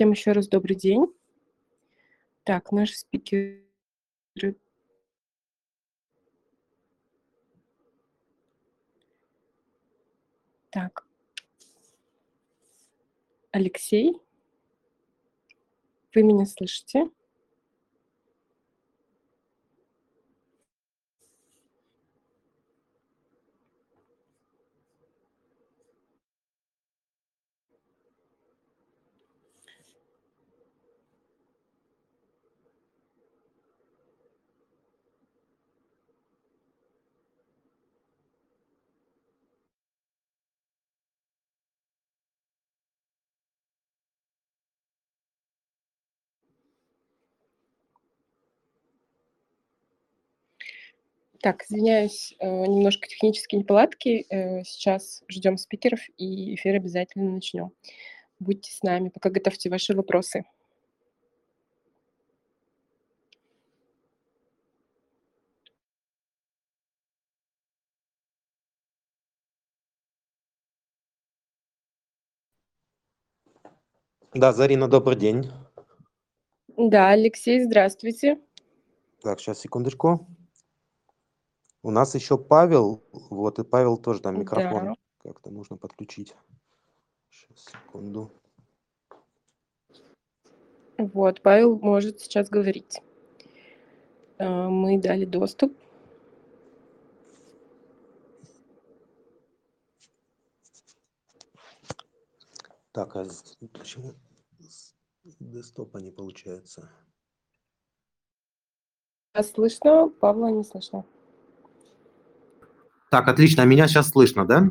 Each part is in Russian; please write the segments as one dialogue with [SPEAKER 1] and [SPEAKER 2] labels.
[SPEAKER 1] Всем еще раз добрый день. Так, наши спикеры. Так. Алексей, вы меня слышите? Так, извиняюсь, э, немножко технические неполадки. Э, сейчас ждем спикеров, и эфир обязательно начнем. Будьте с нами, пока готовьте ваши вопросы.
[SPEAKER 2] Да, Зарина, добрый день.
[SPEAKER 1] Да, Алексей, здравствуйте.
[SPEAKER 2] Так, сейчас, секундочку. У нас еще Павел, вот, и Павел тоже там микрофон
[SPEAKER 1] Да.
[SPEAKER 2] как-то нужно подключить. Сейчас, секунду.
[SPEAKER 1] Вот, Павел может сейчас говорить. Э, Мы дали доступ.
[SPEAKER 2] Так, а почему с десктопа не получается?
[SPEAKER 1] Вас слышно? Павла не слышно.
[SPEAKER 2] Так, отлично, меня сейчас слышно, да?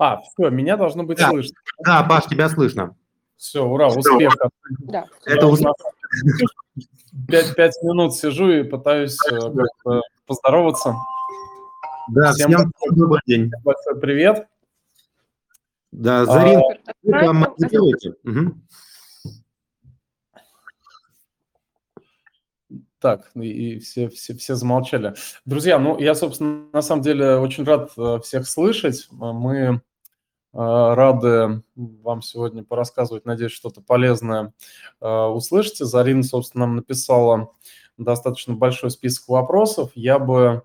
[SPEAKER 3] А, все, меня должно быть
[SPEAKER 2] Да.
[SPEAKER 3] слышно.
[SPEAKER 2] Да, Паш, тебя слышно.
[SPEAKER 3] Все, ура, успех.
[SPEAKER 1] Да.
[SPEAKER 2] Это уже...
[SPEAKER 3] Пять, пять минут сижу и пытаюсь э, поздороваться.
[SPEAKER 2] Да,
[SPEAKER 3] Всем
[SPEAKER 2] всем добрый день.
[SPEAKER 3] Большой привет.
[SPEAKER 2] Да, Зарин,
[SPEAKER 1] Супер.
[SPEAKER 2] вы там
[SPEAKER 1] Правильно.
[SPEAKER 3] Так, и все, все, все замолчали. Друзья, ну, я, собственно, на самом деле очень рад э, всех слышать. А Мы э, рады вам сегодня порассказывать. Надеюсь, что-то полезное э, услышите. Зарина, собственно, нам написала достаточно большой список вопросов. Я бы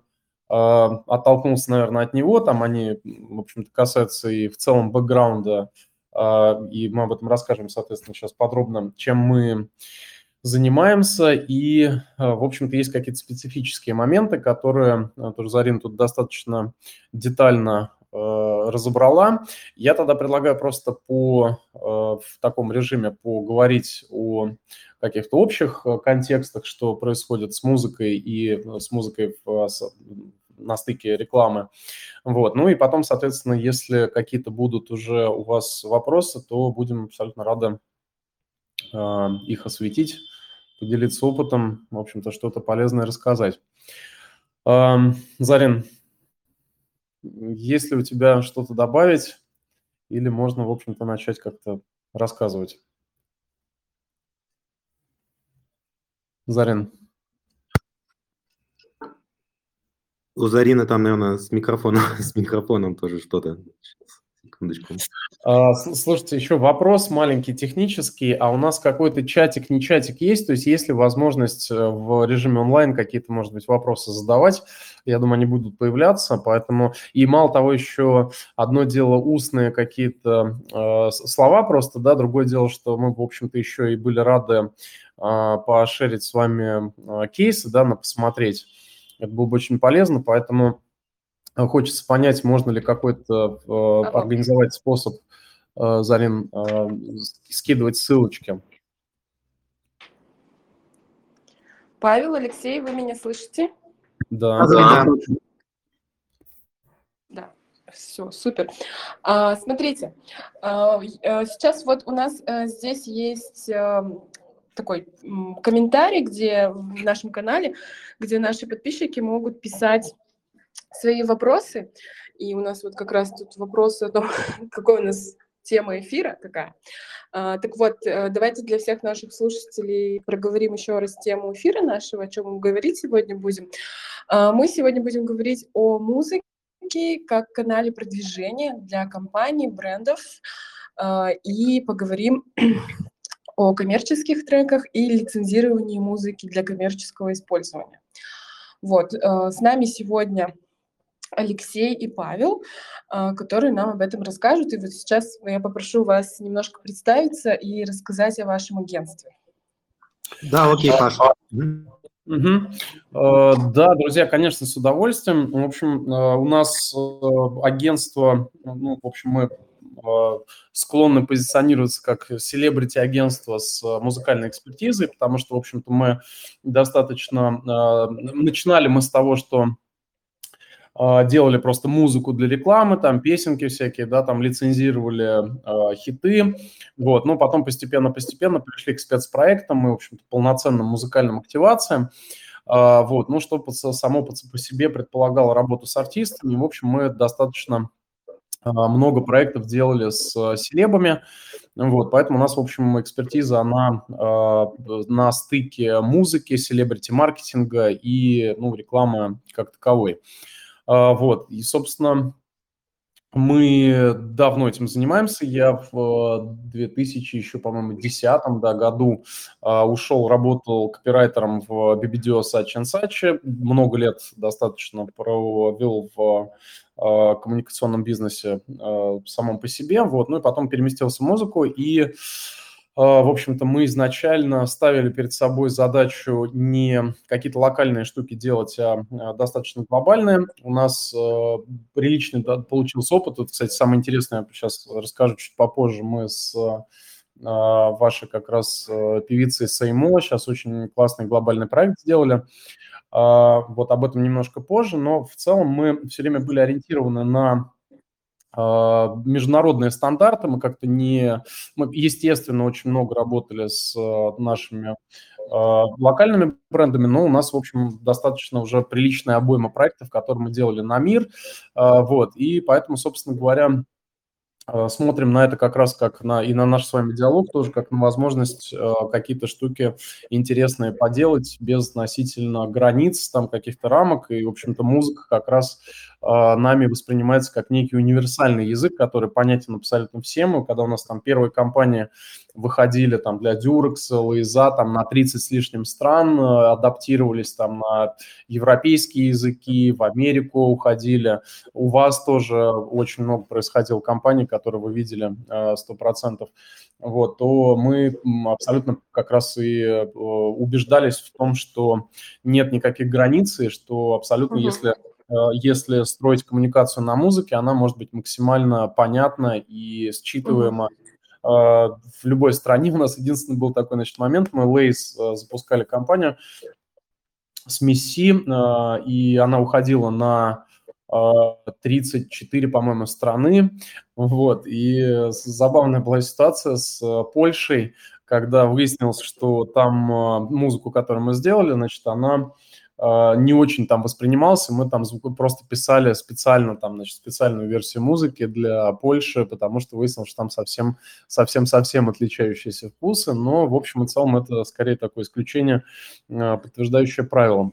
[SPEAKER 3] э, оттолкнулся, наверное, от него. Там они, в общем-то, касаются и в целом бэкграунда. э, И мы об этом расскажем, соответственно, сейчас подробно, чем мы занимаемся, и, э, в общем-то, есть какие-то специфические моменты, которые э, тоже Зарина тут достаточно детально э, разобрала. Я тогда предлагаю просто по, в таком режиме поговорить о каких-то общих контекстах, что происходит с музыкой и с музыкой в, на стыке рекламы. Вот. Ну и потом, соответственно, если какие-то будут уже у вас вопросы, то будем абсолютно рады их осветить, поделиться опытом, в общем-то, что-то полезное рассказать. Зарин, есть ли у тебя что-то добавить или можно, в общем-то, начать как-то рассказывать? Зарин.
[SPEAKER 2] У Зарины там, наверное, с микрофоном, с микрофоном тоже что-то. Секундочку.
[SPEAKER 3] А, Слушайте, еще вопрос маленький технический, а у нас какой-то чатик, не чатик есть, то есть есть ли возможность э, в режиме онлайн какие-то, может быть, вопросы задавать, я думаю, они будут появляться, поэтому, и мало того, еще одно дело устные какие-то э, слова просто, да, другое дело, что мы, в общем-то, еще и были рады э, пошерить с вами э, кейсы, да, на посмотреть, это было бы очень полезно, поэтому хочется понять, можно ли какой-то э, организовать способ, э, Зарин, э, скидывать ссылочки.
[SPEAKER 1] Павел, Алексей, вы меня слышите?
[SPEAKER 3] Да.
[SPEAKER 2] Да.
[SPEAKER 1] Да, все, супер. А, смотрите, а, э, сейчас вот у нас э, здесь есть э, такой м, комментарий, где в нашем канале, где наши подписчики могут писать свои вопросы. И у нас вот как раз тут вопросы о том, какой у нас тема эфира такая. А, так вот, э, давайте для всех наших слушателей проговорим еще раз тему эфира нашего, о чем мы говорить сегодня будем. А, мы сегодня будем говорить о музыке как канале продвижения для компаний, брендов, и поговорим о коммерческих треках и лицензировании музыки для коммерческого использования. Вот, с нами сегодня Алексей и Павел, которые нам об этом расскажут. И вот сейчас я попрошу вас немножко представиться и рассказать о вашем агентстве.
[SPEAKER 3] Да, окей, Паша. Угу. Да, друзья, конечно, с удовольствием. В общем, э, у нас э, агентство, ну, в общем, мы склонны позиционироваться как селебрити-агентство с музыкальной экспертизой, потому что, в общем-то, мы достаточно... Начинали мы с того, что делали просто музыку для рекламы, там песенки всякие, да, там лицензировали э, хиты, вот, но потом постепенно-постепенно пришли к спецпроектам и, в общем-то, полноценным музыкальным активациям, э, вот, ну, что само по, себе предполагало работу с артистами, в общем, мы достаточно э, много проектов делали с э, селебами, вот, поэтому у нас, в общем, экспертиза, она э, на стыке музыки, селебрити-маркетинга и, ну, рекламы как таковой. А, вот, и, собственно, мы давно этим занимаемся. Я в 2000 еще, по-моему, 2010 да, году uh, ушел, работал копирайтером в BBDO Сачи Сачи. Много лет достаточно провел в коммуникационном бизнесе uh, самом по себе. Вот. Ну и потом переместился в музыку и а, в общем-то, мы изначально ставили перед собой задачу не какие-то локальные штуки делать, а, а достаточно глобальные. У нас а, приличный получился опыт. Это, кстати, самое интересное, я сейчас расскажу чуть попозже. Мы с вашей как раз певицей Сеймо сейчас очень классный глобальный проект сделали. Вот об этом немножко позже, но в целом мы все время были ориентированы на а, международные стандарты, мы как-то не... Мы, естественно, очень много работали с а, нашими а, локальными брендами, но у нас, в общем, достаточно уже приличная обойма проектов, которые мы делали на мир, вот, и поэтому, собственно говоря, смотрим на это как раз как на и на наш с вами диалог тоже как на возможность э, какие-то штуки интересные поделать без относительно границ, там каких-то рамок. И, в общем-то, музыка как раз а, нами воспринимается как некий универсальный язык, который понятен абсолютно всем. И когда у нас там первые компании выходили там для Durex, Лейза там на 30 с лишним стран, э, адаптировались там на европейские языки, в Америку уходили. У вас тоже очень много происходило компаний, которые вы видели 100%. Э, вот, то мы абсолютно как раз и э, убеждались в том, что нет никаких границ, и что абсолютно, угу. если если строить коммуникацию на музыке, она может быть максимально понятна и считываема mm-hmm. в любой стране. У нас единственный был такой значит, момент, мы Лейс э, запускали компанию с Месси, и она уходила на 34, по-моему, страны. Вот. И забавная была ситуация с Польшей, когда выяснилось, что там музыку, которую мы сделали, значит, она не очень там воспринимался. Мы там просто писали специально, там, значит, специальную версию музыки для Польши, потому что выяснилось, что там совсем, совсем-совсем отличающиеся вкусы. Но, в общем и целом, это скорее такое исключение, а, подтверждающее правилам.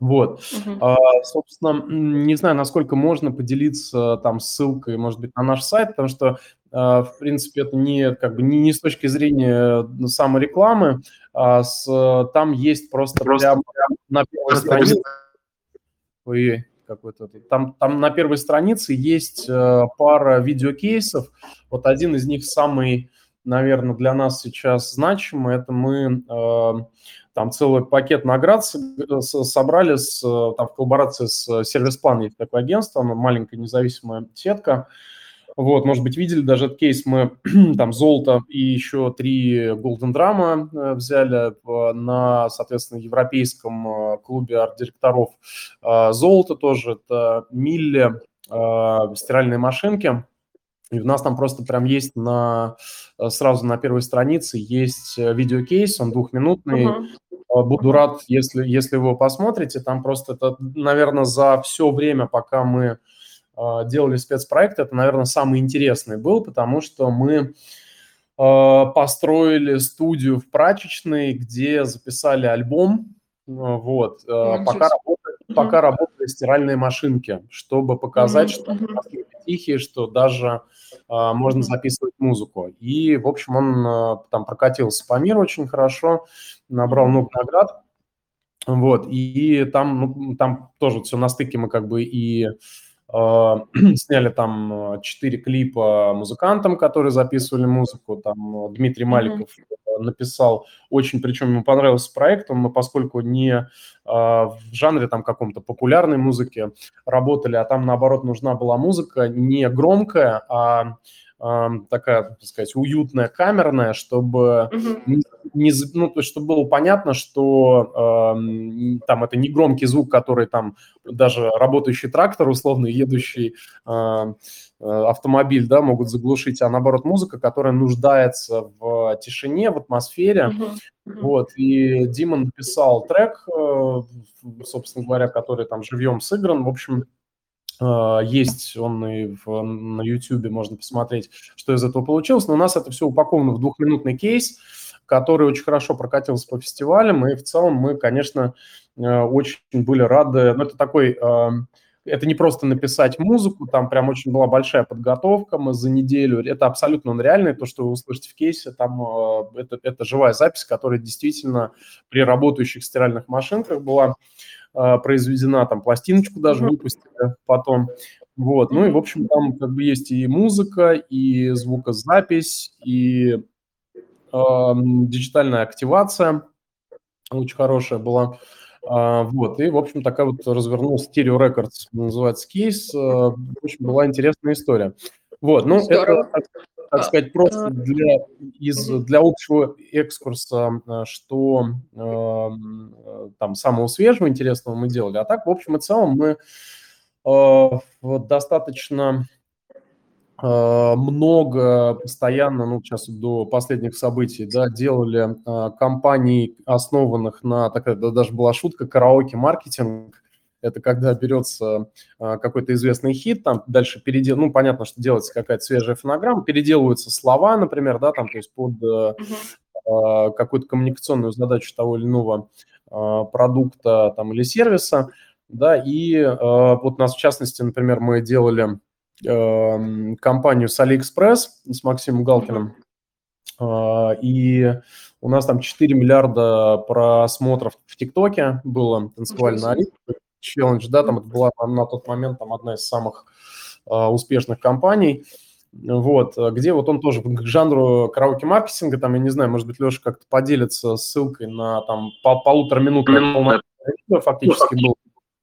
[SPEAKER 3] Вот, uh-huh. а, собственно, не знаю, насколько можно поделиться там ссылкой, может быть, на наш сайт, потому что, а, в принципе, это не как бы не, не с точки зрения ну, самой рекламы, а с, там есть просто, просто прямо на первой странице. Ой, какой-то там, там на первой странице есть э, пара видеокейсов. Вот один из них самый, наверное, для нас сейчас значимый. Это мы э, там целый пакет наград собрали с, там, в коллаборации с сервис-план, есть такое агентство, маленькая независимая сетка. Вот, может быть, видели даже этот кейс, мы там золото и еще три Golden Drama э, взяли на, соответственно, европейском э, клубе арт-директоров. Золото тоже, это Милли, стиральные машинки. И у нас там просто прям есть на, э, сразу на первой странице есть э, видеокейс, он двухминутный. Uh-huh. Буду рад, если, если вы его посмотрите. Там просто это, наверное, за все время, пока мы делали спецпроект, это, наверное, самый интересный был, потому что мы построили студию в прачечной, где записали альбом. Вот. Uh-huh. Пока, работали, пока работали стиральные машинки, чтобы показать, uh-huh. что uh-huh. тихие, что даже можно записывать музыку. И, в общем, он там прокатился по миру очень хорошо, набрал много наград. Вот, и там, ну, там тоже все на стыке мы как бы и а, сняли там э, четыре клипа музыкантам, которые записывали музыку. Там э, Дмитрий Маликов mm-hmm. написал очень, причем ему понравился проект, он, поскольку не в жанре там каком-то популярной музыки работали, а там наоборот нужна была музыка не громкая, а такая, так сказать, уютная, камерная, чтобы, uh-huh. не, ну, то есть, чтобы было понятно, что э, там это не громкий звук, который там даже работающий трактор, условно едущий э, автомобиль, да, могут заглушить, а наоборот музыка, которая нуждается в тишине, в атмосфере. Uh-huh. Вот, и Дима написал трек, э, собственно говоря, который там живьем сыгран. В общем, а, есть он и в, на YouTube, можно посмотреть, что из этого получилось. Но у нас это все упаковано в двухминутный кейс, который очень хорошо прокатился по фестивалям. И в целом мы, конечно, э, очень были рады. Ну, это такой это не просто написать музыку, там прям очень была большая подготовка, мы за неделю, это абсолютно реальное, то, что вы услышите в кейсе, там э, это, это живая запись, которая действительно при работающих стиральных машинках была. Произведена, там пластиночку даже выпустили потом. Вот, ну и, в общем, там как бы есть и музыка, и звукозапись, и э, диджитальная активация очень хорошая была. Uh, вот, и, в общем, такая вот развернулась Stereo Records, называется кейс. Uh, очень была интересная история. Вот, ну, Здорово. это, так сказать, просто а, для, из, для общего экскурса, что э, там самого свежего, интересного мы делали. А так, в общем и целом, мы э, достаточно много постоянно, ну, сейчас до последних событий, да, делали э, компаний, основанных на, такая да, даже была шутка, караоке-маркетинг, это когда берется а, какой-то известный хит, там дальше передел, ну, понятно, что делается какая-то свежая фонограмма, переделываются слова, например, да, там, то есть под uh-huh. какую-то коммуникационную задачу того или иного а, продукта там или сервиса, да, и вот у нас, в частности, например, мы делали кампанию с AliExpress с Максимом Галкиным, uh-huh. и у нас там 4 миллиарда просмотров в ТикТоке было AliExpress challenge, да, там это была на тот момент там одна из самых э, успешных кампаний, вот, где вот он тоже к жанру караоке-маркетинга, там, я не знаю, может быть, Леша как-то поделится ссылкой на там пол полутора минут
[SPEAKER 2] фактически был.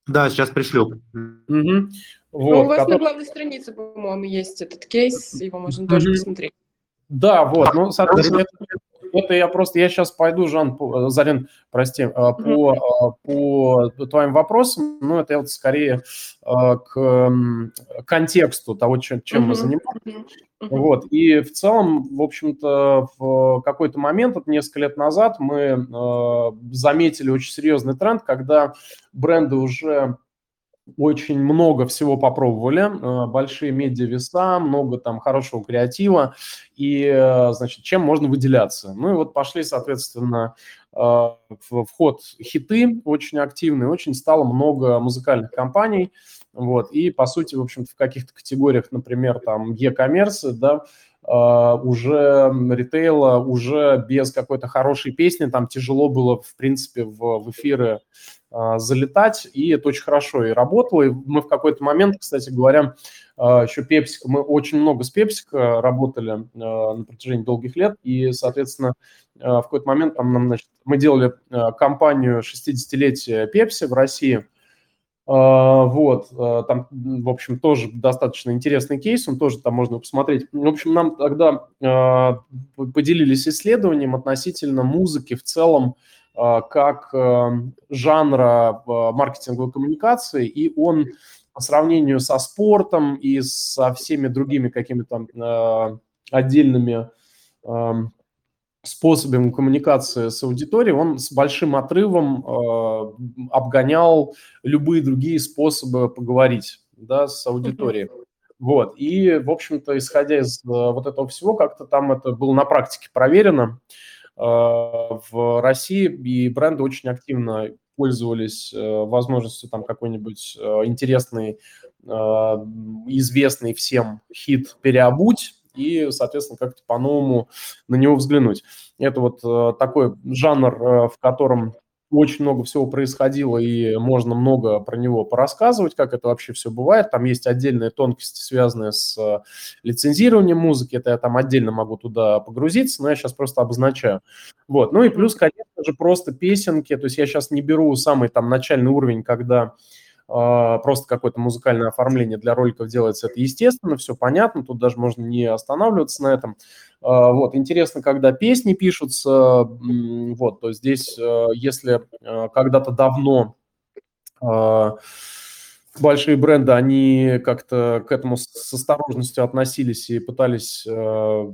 [SPEAKER 2] Да, сейчас пришлю.
[SPEAKER 1] Угу. Вот, ну, у вас который... на главной странице, по-моему, есть этот кейс, его можно mm тоже посмотреть.
[SPEAKER 3] Да, вот, ну, соответственно, это, это я просто, я сейчас пойду, Жан, по, э, Зарин, прости, mm по, по твоим вопросам, ну, это вот скорее к контексту того, чем, чем mm-hmm. мы занимаемся. Mm-hmm. Вот, и в целом, в общем-то, в какой-то момент, вот несколько лет назад, мы э, заметили очень серьезный тренд, когда бренды уже очень много всего попробовали, э, большие медиа-веса, много там хорошего креатива, и, э, значит, чем можно выделяться. Ну и вот пошли, соответственно, э, в ход хиты очень активные, очень стало много музыкальных компаний, вот, и, по сути, в общем-то, в каких-то категориях, например, там, e-commerce, да, уже ритейла, уже без какой-то хорошей песни, там тяжело было, в принципе, в, в эфиры залетать, и это очень хорошо и работало. И мы в какой-то момент, кстати говоря, а, еще Пепсика, мы очень много с Пепсика работали а, на протяжении долгих лет, и, соответственно, в какой-то момент там, нам, значит, мы делали кампанию 60-летия Пепси в России, вот, там, в общем, тоже достаточно интересный кейс, он тоже там можно посмотреть. В общем, нам тогда поделились исследованием относительно музыки в целом, а, как эм, жанра маркетинговой коммуникации, и он по сравнению со спортом и со всеми другими какими-то э, отдельными эм, способами коммуникации с аудиторией, он с большим отрывом э, обгонял любые другие способы поговорить да, с аудиторией. Вот. И, в общем-то, исходя из э, вот этого всего, как-то там это было на практике проверено. Э, в России, и бренды очень активно пользовались э, возможностью там какой-нибудь э, интересный, известный всем хит «Переобуть», и, соответственно, как-то по-новому на него взглянуть. Это вот э, такой жанр, в котором очень много всего происходило, и можно много про него порассказывать, как это вообще все бывает. Там есть отдельные тонкости, связанные с э, лицензированием музыки. Это я там отдельно могу туда погрузиться, но я сейчас просто обозначаю. Вот. Ну и плюс, конечно же, просто песенки. То есть я сейчас не беру самый там начальный уровень, когда просто какое-то музыкальное оформление для роликов делается, это естественно, все понятно, тут даже можно не останавливаться на этом. А, вот, интересно, когда песни пишутся, вот, то здесь, э, если э, когда-то давно а, большие бренды, они как-то к этому с осторожностью относились и пытались э,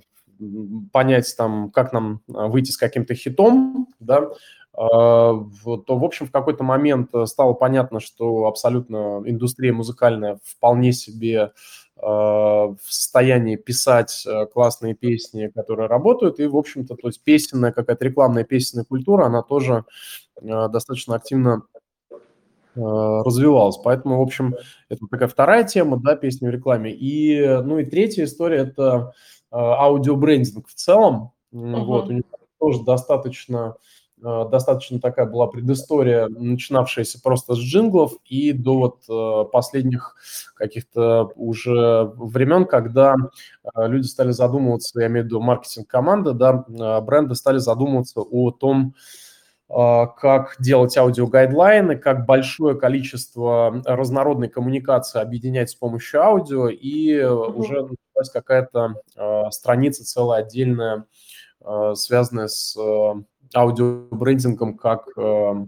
[SPEAKER 3] понять, там, как нам выйти с каким-то хитом, да, а, то, в общем, в какой-то момент э, стало понятно, что абсолютно индустрия музыкальная вполне себе а, в состоянии писать э, классные песни, которые работают, и, в общем-то, то есть песенная, какая-то рекламная песенная культура, она тоже э, достаточно активно развивалась. Поэтому, в общем, это такая вторая тема, да, песни в рекламе. И, ну и третья история – это аудиобрендинг в целом. Uh-huh. Вот, у него тоже достаточно достаточно такая была предыстория, начинавшаяся просто с джинглов и до вот э, последних каких-то уже времен, когда э, люди стали задумываться, я имею в виду маркетинг команды, да, бренды стали задумываться о том, как делать аудиогайдлайны, как большое количество разнородной коммуникации объединять с помощью аудио, и mm-hmm. уже началась какая-то страница целая отдельная, связанная с аудиобрендингом как э,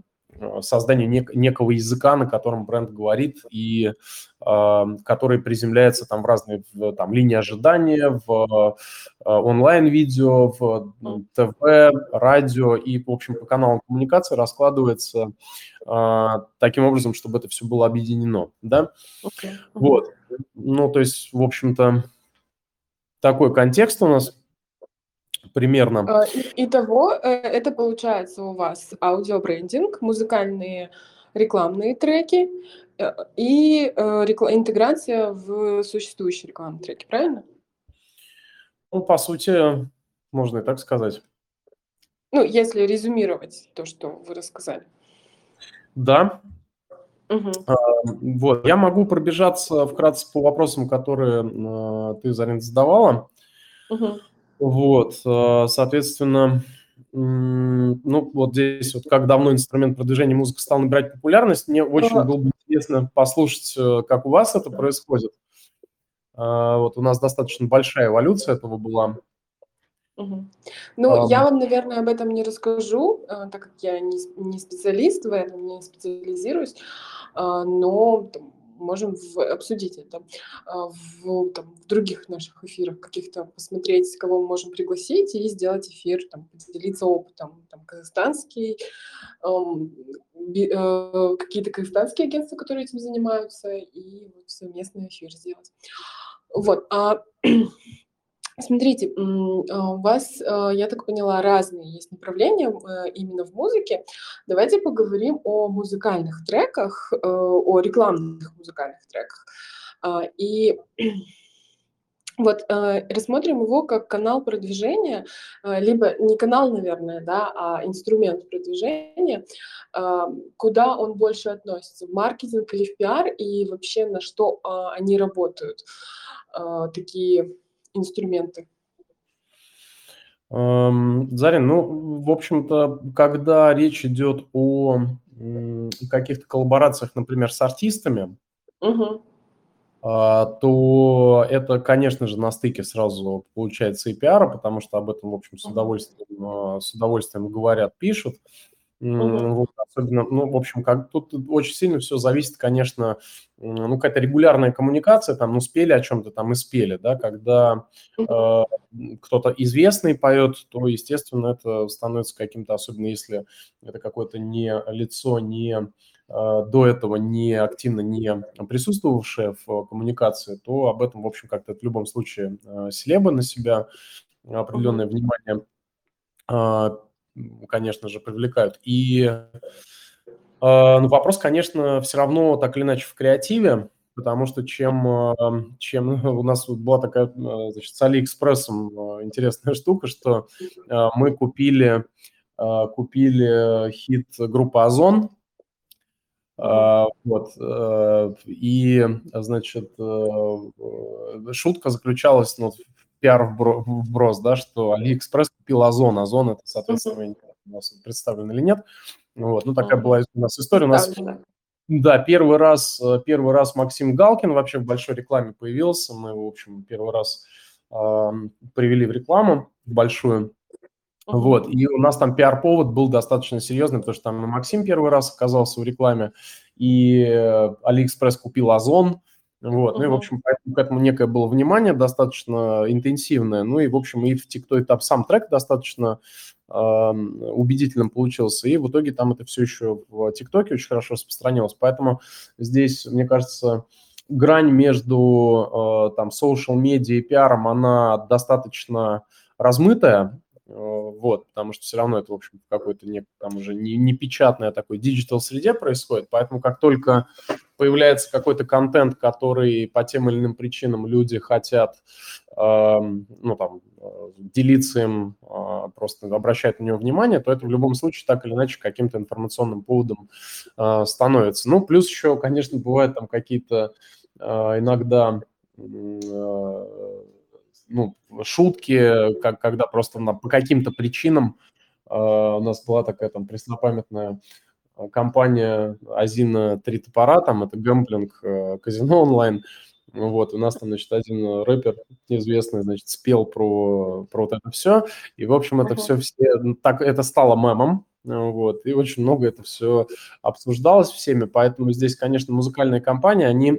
[SPEAKER 3] создание нек- некого языка, на котором бренд говорит и э, который приземляется там в разные в, там линии ожидания, в э, онлайн-видео, в ТВ, радио и, в общем, по каналам коммуникации раскладывается э, таким образом, чтобы это все было объединено, да? Okay. Вот. Ну, то есть, в общем-то, такой контекст у нас примерно.
[SPEAKER 1] А, итого, э, это получается у вас аудиобрендинг, музыкальные рекламные треки э, и э, интеграция в существующие рекламные треки, правильно?
[SPEAKER 3] Ну, по сути, можно и так сказать.
[SPEAKER 1] Ну, если резюмировать то, что вы рассказали.
[SPEAKER 3] Да. Угу. вот, я могу пробежаться вкратце по вопросам, которые ты, Зарин, задавала. Угу. Вот, э, соответственно, ну, вот здесь вот как давно инструмент продвижения музыки стал набирать популярность, мне очень было бы интересно послушать, э, как у вас это происходит. А, вот у нас достаточно большая эволюция этого была.
[SPEAKER 1] Угу. Ну, а, я вам, наверное, об этом не расскажу, э, так как я не, не специалист в этом, не специализируюсь, а, но можем в, обсудить это а, в, там, в других наших эфирах, каких-то посмотреть, кого мы можем пригласить и сделать эфир, там, поделиться опытом, там, казахстанский, эм, э, какие-то казахстанские агентства, которые этим занимаются, и вот совместный эфир сделать. Вот. А Смотрите, а, у вас, а, я так поняла, разные есть направления э, именно в музыке. Давайте поговорим о музыкальных треках, э, о рекламных музыкальных треках. А, и вот э, рассмотрим его как канал продвижения, либо не канал, наверное, да, а инструмент продвижения, куда он больше относится, в маркетинг или в пиар, и вообще на что они работают, такие инструменты?
[SPEAKER 3] Зарин, ну, в общем-то, когда речь идет о каких-то коллаборациях, например, с артистами, угу. то это, конечно же, на стыке сразу получается и пиара, потому что об этом, в общем, с удовольствием, а, с удовольствием говорят, пишут. Вот, особенно, ну, в общем, как тут очень сильно все зависит, конечно, ну, какая-то регулярная коммуникация, там, ну, спели о чем-то, там, и спели, да, когда э, кто-то известный поет, то, естественно, это становится каким-то, особенно если это какое-то не лицо, не э, до этого не активно не присутствовавшее в коммуникации, то об этом, в общем, как-то в любом случае э, селеба на себя определенное внимание а, конечно же, привлекают. И э, ну, вопрос, конечно, все равно так или иначе в креативе. потому что чем, эм, чем у нас была такая, э, значит, с Алиэкспрессом э, интересная штука, что мы купили, купили хит группы «O-Zone», вот. И, значит, шутка заключалась ну, пиар вброс, да, что Алиэкспресс купил Ozon. Ozon это, соответственно, у нас представлен или нет. Вот. Ну, такая была у нас история. У нас да, первый раз, э, первый раз Максим Галкин вообще в большой рекламе появился. Мы его, в общем, первый раз э, привели в рекламу большую. Вот, и у нас там пиар-повод был достаточно серьезный, потому что там Максим первый раз оказался в рекламе, и э, Алиэкспресс купил Озон, вот, uh-huh. ну и, в общем, поэтому к этому некое было внимание достаточно интенсивное, ну и, в общем, и в TikTok там сам трек достаточно убедительным получился. И в итоге там это все еще в ТикТоке очень хорошо распространилось. Поэтому здесь, мне кажется, грань между э, там social media и пиаром, она достаточно размытая, э, вот, потому что все равно это, в общем, в какой-то не, там уже не, не печатной, а такой digital среде происходит, поэтому как только появляется какой-то контент, который по тем или иным причинам люди хотят, э, ну, там, делиться им, э, просто обращать на него внимание, то это в любом случае так или иначе каким-то информационным поводом э, становится. Ну, плюс еще, конечно, бывают там какие-то э, иногда ну, шутки, как, когда просто на, по каким-то причинам э, у нас была такая там преснопамятная компания Азина Три топора, там это гэмблинг, э, казино онлайн. Вот, у нас там, значит, один рэпер неизвестный, значит, спел про, про вот это все. И, в общем, это uh-huh. все, все ну, так, это стало мемом. Вот, и очень много это все обсуждалось всеми, поэтому здесь, конечно, музыкальные компании, они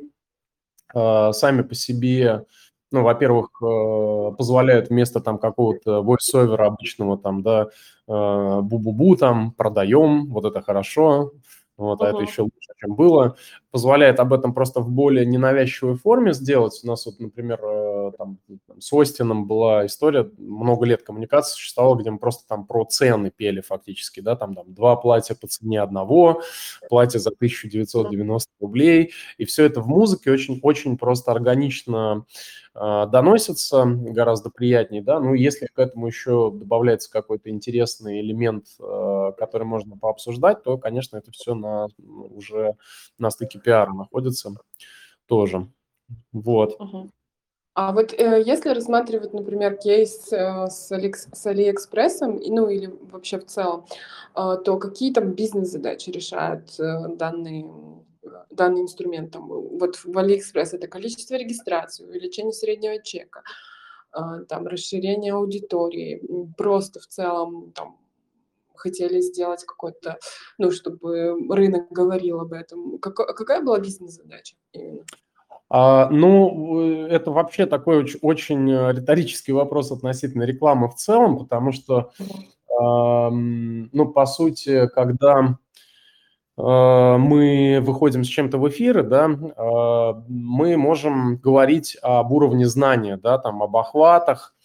[SPEAKER 3] э, сами по себе ну, во-первых, э, позволяют вместо там какого-то voice-over обычного там, да, э, бу-бу-бу там продаем, вот это хорошо, вот, uh-huh. а это еще лучше, чем было. Позволяет об этом просто в более ненавязчивой форме сделать. У нас вот, например, э, там, с Остином была история, много лет коммуникация существовала, где мы просто там про цены пели фактически, да, там, там два платья по цене одного, платье за 1990 рублей, и все это в музыке очень-очень просто органично э, доносится, гораздо приятнее, да, ну, если к этому еще добавляется какой-то интересный элемент, э, который можно пообсуждать, то, конечно, это все на, уже на стыке пиара находится тоже. Вот.
[SPEAKER 1] Uh-huh. А вот э, если рассматривать, например, кейс э, с, Али, с Алиэкспрессом, ну или вообще в целом, э, то какие там бизнес-задачи решает э, данный, данный инструмент? Там, вот в Алиэкспресс это количество регистрации, увеличение среднего чека, э, там, расширение аудитории, просто в целом там, хотели сделать какой-то, ну, чтобы рынок говорил об этом. Как, какая была бизнес-задача именно?
[SPEAKER 3] А, ну, это вообще такой очень, очень э, риторический вопрос относительно рекламы в целом, потому что, э, ну, по сути, когда э, мы выходим с чем-то в эфиры, да, э, мы можем говорить об уровне знания, да, там, об охватах,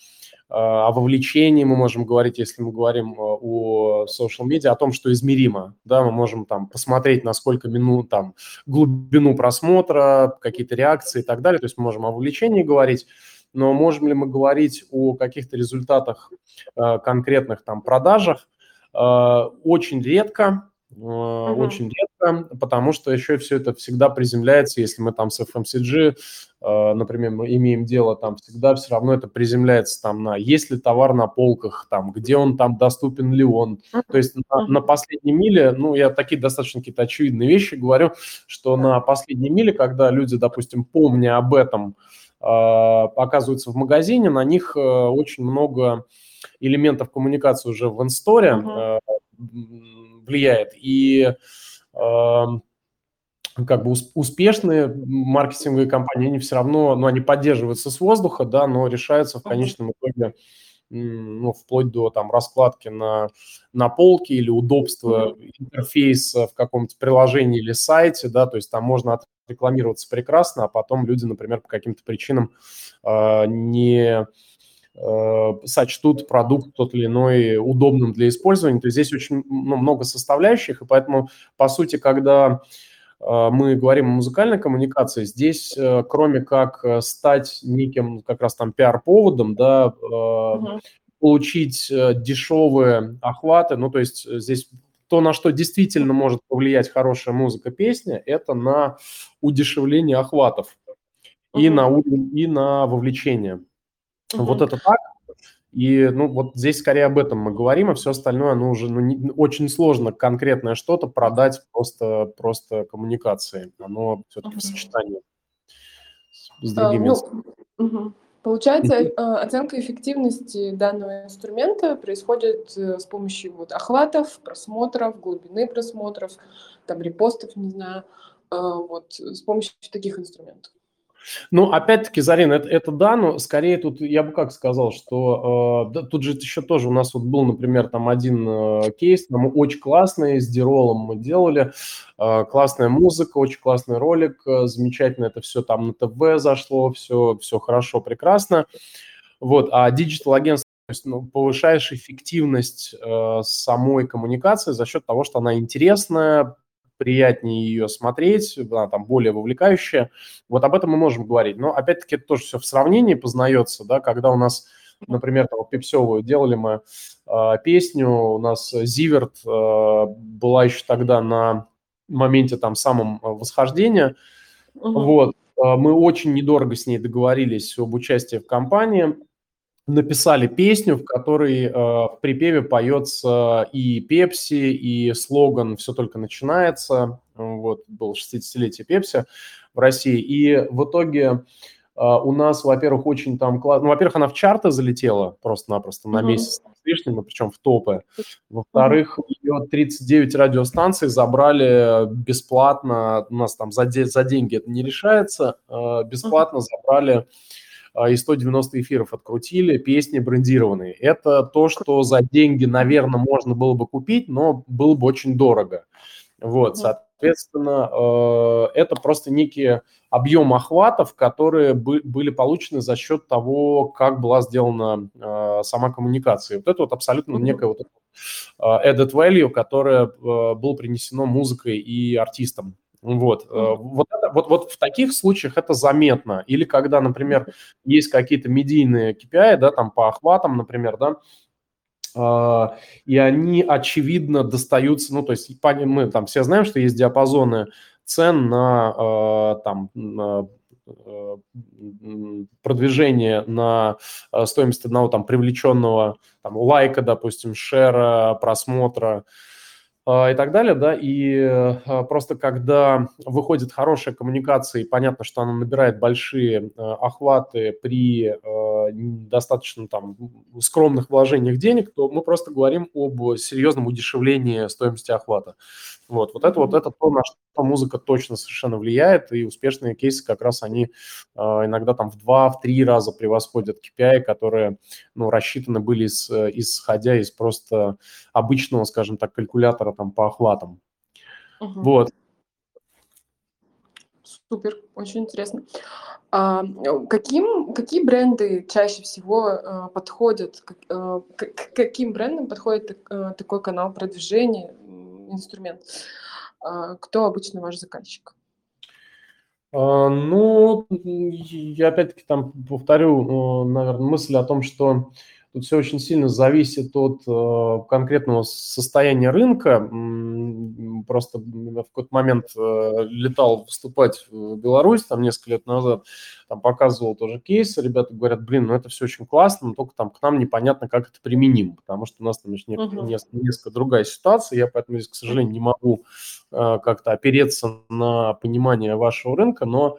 [SPEAKER 3] о вовлечении мы можем говорить, если мы говорим э, о social media, о том, что измеримо. Да, мы можем там посмотреть, на сколько минут, там, глубину просмотра, какие-то реакции и так далее. То есть мы можем о вовлечении говорить, но можем ли мы говорить о каких-то результатах э, конкретных там продажах? Э, очень редко, Uh-huh. Очень редко, потому что еще все это всегда приземляется, если мы там с FMCG, э, например, мы имеем дело, там всегда все равно это приземляется там на есть ли товар на полках, там, где он там, доступен ли он. То есть на, на последней миле, ну, я такие достаточно какие-то очевидные вещи говорю, что на последней миле, когда люди, допустим, помня об этом, э, оказываются в магазине, на них э, очень много элементов коммуникации уже в инсторе, uh-huh влияет. И э, как бы успешные маркетинговые компании, они все равно, ну, они поддерживаются с воздуха, да, но решаются в конечном итоге, ну, вплоть до там раскладки на, на полке или удобства интерфейса в каком-то приложении или сайте, да, то есть там можно отрекламироваться прекрасно, а потом люди, например, по каким-то причинам э, не сочтут продукт тот или иной удобным для использования. То есть здесь очень ну, много составляющих, и поэтому, по сути, когда мы говорим о музыкальной коммуникации, здесь, кроме как стать неким как раз там пиар-поводом, да, угу. получить дешевые охваты, ну, то есть здесь то, на что действительно может повлиять хорошая музыка, песня, это на удешевление охватов и, на, и на вовлечение. Угу. Вот это так. И ну, вот здесь скорее об этом мы говорим, а все остальное, ну, уже ну, не, очень сложно конкретное что-то продать просто, просто коммуникацией. Оно все-таки угу. в сочетании
[SPEAKER 1] с другими. А, ну, угу. Получается, оценка эффективности данного инструмента происходит э, с помощью вот охватов, просмотров, глубины просмотров, там репостов, не знаю, э, вот с помощью таких инструментов.
[SPEAKER 3] Ну, опять-таки, Зарин, это, это да, но скорее тут я бы как сказал, что э, да, тут же еще тоже у нас вот был, например, там один э, кейс, там очень классный, с Диролом мы делали, э, классная музыка, очень классный ролик, э, замечательно это все там на ТВ зашло, все, все хорошо, прекрасно. Вот, а digital агентство то есть ну, повышаешь эффективность э, самой коммуникации за счет того, что она интересная, приятнее ее смотреть, она там более вовлекающая. Вот об этом мы можем говорить. Но опять-таки это тоже все в сравнении познается, да, когда у нас, например, там, Пепсевую делали мы э, песню, у нас Зиверт э, была еще тогда на моменте там самом восхождения, угу. вот, мы очень недорого с ней договорились об участии в кампании, написали песню, в которой э, в припеве поется и Пепси, и слоган «Все только начинается». Вот, был 60-летие Пепси в России. И в итоге э, у нас, во-первых, очень там классно... Ну, во-первых, она в чарты залетела просто-напросто на месяц с лишним, причем в топы. Во-вторых, mm-hmm. ее 39 радиостанций забрали бесплатно. У нас там за, де- за деньги это не решается. Э, бесплатно mm-hmm. забрали и 190 эфиров открутили, песни брендированные. Это то, что за деньги, наверное, можно было бы купить, но было бы очень дорого. Вот, соответственно, э, это просто некий объем охватов, которые были получены за счет того, как была сделана э, сама коммуникация. Вот это вот абсолютно некое вот э, added value, которое было принесено музыкой и артистам. Вот, mm-hmm. вот, это, вот, вот в таких случаях это заметно. Или когда, например, есть какие-то медийные KPI, да, там по охватам, например, да, Uh, и они, очевидно, достаются, ну, то есть мы там все знаем, что есть диапазоны цен на uh, там на, продвижение на стоимость одного там привлеченного там, лайка, допустим, шера, просмотра, а, и так далее, да, и а, просто когда выходит хорошая коммуникация, и понятно, что она набирает большие а, охваты при достаточно там скромных вложениях денег, то мы просто говорим об серьезном удешевлении стоимости охвата. Вот, вот это вот это то, на что музыка точно совершенно влияет, и успешные кейсы как раз они э, иногда там в два, в три раза превосходят KPI, которые, ну, рассчитаны были из, исходя из просто обычного, скажем так, калькулятора там по охватам. Угу. Вот.
[SPEAKER 1] Супер, очень интересно. А, каким, какие бренды чаще всего а, подходят, к, а, к, каким брендам подходит а, такой канал продвижения, инструмент? А, кто обычно ваш заказчик?
[SPEAKER 3] А, ну, я опять-таки там повторю, наверное, мысль о том, что Тут все очень сильно зависит от э, конкретного состояния рынка. Просто в какой-то момент э, летал выступать в Беларусь, там несколько лет назад, там показывал тоже кейсы, ребята говорят, блин, ну это все очень классно, но только там к нам непонятно, как это применимо, потому что у нас там еще uh-huh. несколько, несколько другая ситуация, я поэтому здесь, к сожалению, не могу э, как-то опереться на понимание вашего рынка, но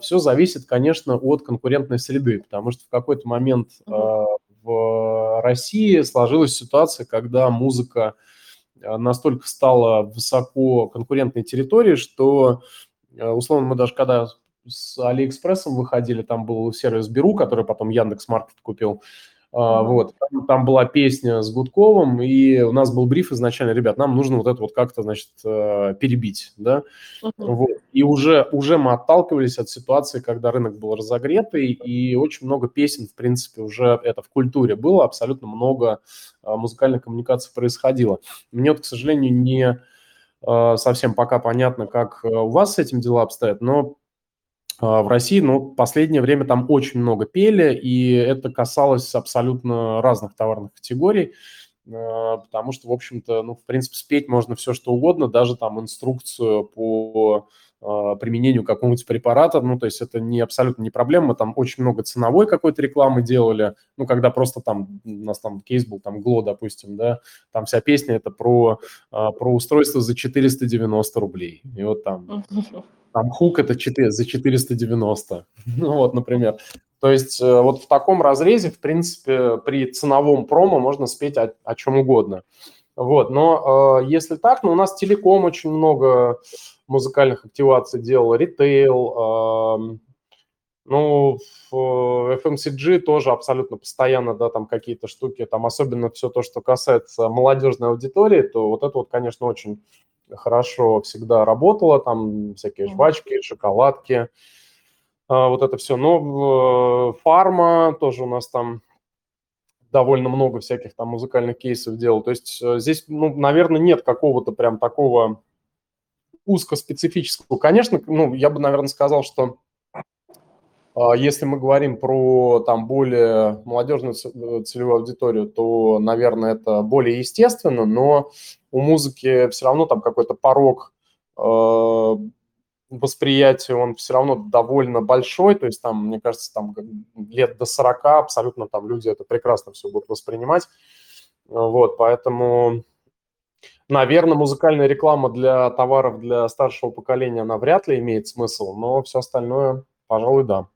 [SPEAKER 3] все зависит, конечно, от конкурентной среды, потому что в какой-то момент а, в России сложилась ситуация, когда музыка а, настолько стала высоко конкурентной территорией, что, условно, мы даже когда с Алиэкспрессом выходили, там был сервис Беру, который потом Яндекс Маркет купил, Uh-huh. Вот, там, там была песня с Гудковым, и у нас был бриф изначально, ребят, нам нужно вот это вот как-то, значит, э, перебить, да, uh-huh. вот. И уже, уже мы отталкивались от ситуации, когда рынок был разогретый, и очень много песен, в принципе, уже это в культуре было, абсолютно много э, музыкальной коммуникации происходило. Мне вот, к сожалению, не совсем пока понятно, как у вас с этим дела обстоят, но в России, ну, последнее время там очень много пели, и это касалось абсолютно разных товарных категорий. А, потому что, в общем-то, ну, в принципе, спеть можно все, что угодно, даже там инструкцию по а, применению какого-нибудь препарата, ну, то есть это не абсолютно не проблема, там очень много ценовой какой-то рекламы делали, ну, когда просто там, у нас там кейс был, там, ГЛО, допустим, да, там вся песня это про, а, про устройство за 490 рублей, и вот там, там хук это 4, за 490, ну, вот, например, то есть э, вот в таком разрезе, в принципе, при ценовом промо можно спеть о, о чем угодно. Вот, но э, если так, ну, у нас телеком очень много музыкальных активаций делал, ритейл, э, ну, в FMCG тоже абсолютно постоянно, да, там какие-то штуки, там особенно все то, что касается молодежной аудитории, то вот это вот, конечно, очень хорошо всегда работало, там всякие жвачки, шоколадки, а, вот это все. Но фарма тоже у нас там довольно много всяких там музыкальных кейсов делал. То есть э, здесь, ну, наверное, нет какого-то прям такого узкоспецифического. Конечно, ну, я бы, наверное, сказал, что если мы говорим про там более молодежную э, целевую аудиторию, то, наверное, это более естественно, но у музыки все равно там какой-то порог э, восприятие, он все равно довольно большой, то есть там, мне кажется, там лет до 40 абсолютно там люди это прекрасно все будут воспринимать. Вот, поэтому, наверное, музыкальная реклама для товаров для старшего поколения, она вряд ли имеет смысл, но все остальное, пожалуй, да.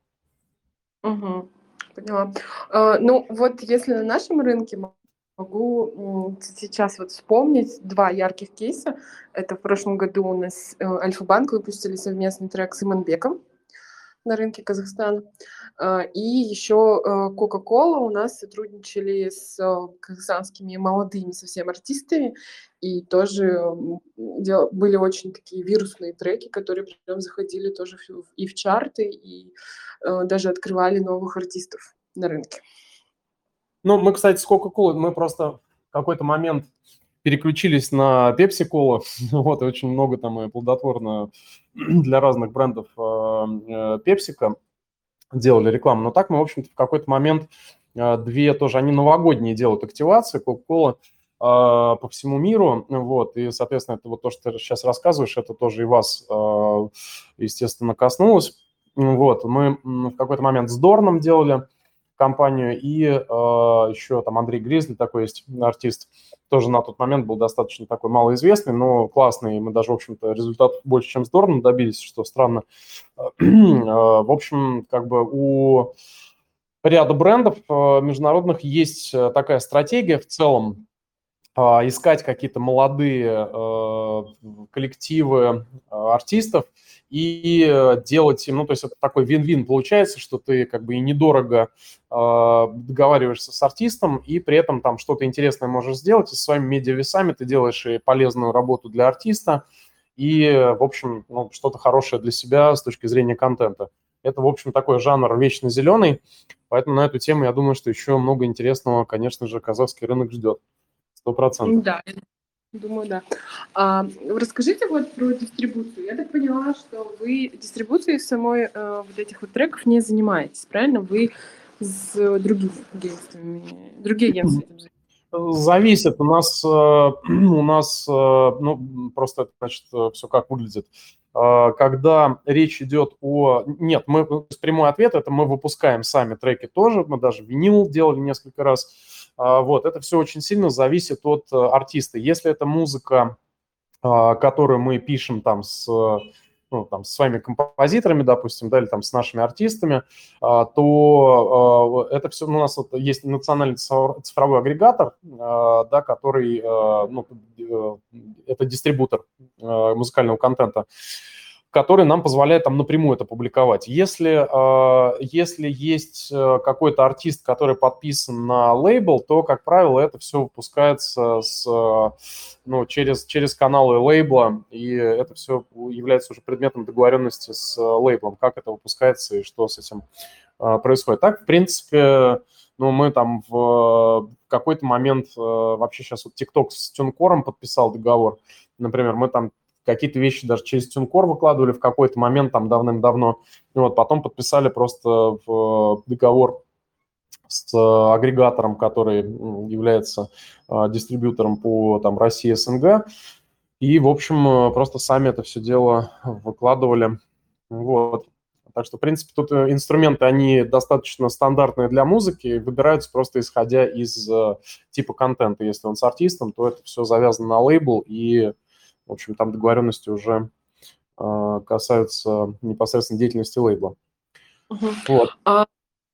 [SPEAKER 1] Угу, поняла. А, ну, вот если на нашем рынке Могу сейчас вот вспомнить два ярких кейса. Это в прошлом году у нас э, Альфа-банк выпустили совместный трек с Иманбеком на рынке Казахстана. А, и еще э, Coca-Cola у нас сотрудничали с э, казахстанскими молодыми совсем артистами. И тоже были очень такие вирусные треки, которые прям заходили тоже и в чарты, и даже открывали новых артистов на рынке.
[SPEAKER 3] Ну, мы, кстати, с Coca-Cola, мы просто в какой-то момент переключились на Pepsi-Cola, вот, и очень много там и плодотворно для разных брендов э, э, Pepsi делали рекламу. Но так мы, в общем-то, в какой-то момент э, две тоже, они новогодние делают активации, Coca-Cola по всему миру, вот, и, соответственно, это вот то, что ты сейчас рассказываешь, это тоже и вас, естественно, коснулось, вот, мы в какой-то момент с Дорном делали компанию, и э, еще там Андрей Гризли, такой есть артист, тоже на тот момент был достаточно такой малоизвестный, но классный, мы даже, в общем-то, результат больше, чем с Дорном добились, что странно. Э, в общем, как бы у ряда брендов международных есть э, такая стратегия в целом, искать какие-то молодые коллективы артистов, и э, делать им, ну, то есть это такой вин-вин получается, что ты как бы и недорого э, договариваешься с артистом, и при этом там что-то интересное можешь сделать, и со своими медиавесами ты делаешь и полезную работу для артиста, и, в общем, ну, что-то хорошее для себя с точки зрения контента. Это, в общем, такой жанр вечно зеленый, поэтому на эту тему я думаю, что еще много интересного, конечно же, казахский рынок ждет. Сто процентов.
[SPEAKER 1] Да, Думаю, да. А, расскажите вот про дистрибуцию. Я так поняла, что вы дистрибуцией самой э, вот этих вот треков не занимаетесь, правильно? Вы с другими агентствами, другие агентства этим
[SPEAKER 3] занимаются? Зависит. У нас, э, у нас, э, ну, просто значит, все как выглядит. Э, когда речь идет о... Нет, мы, прямой ответ, это мы выпускаем сами треки тоже, мы даже винил делали несколько раз, вот, это все очень сильно зависит от э, артиста. Если это музыка, а, которую мы пишем там с ну, там, с своими композиторами, допустим, да, или там с нашими артистами, а, то это все, ну, у нас вот есть национальный цифровой агрегатор, да, который, ну, э, это дистрибутор музыкального контента, который нам позволяет там напрямую это публиковать. Если, а, если есть э, какой-то артист, который подписан на лейбл, то, как правило, это все выпускается с, ну, через, через каналы лейбла, и это все является уже предметом договоренности с лейблом, как это выпускается и что с этим а, происходит. Так, в принципе, но мы там в какой-то момент вообще сейчас вот TikTok с Тюнкором подписал договор, например, мы там какие-то вещи даже через Тюнкор выкладывали в какой-то момент там давным-давно, и вот потом подписали просто в договор с агрегатором, который является дистрибьютором по там России СНГ, и, в общем, просто сами это все дело выкладывали. Вот. Так что, в принципе, тут э, инструменты, они достаточно стандартные для музыки, выбираются просто исходя из э, типа контента. Если он с артистом, то это все завязано на лейбл, и, в общем, там договоренности уже э, касаются непосредственно деятельности лейбла.
[SPEAKER 1] Угу. Вот. А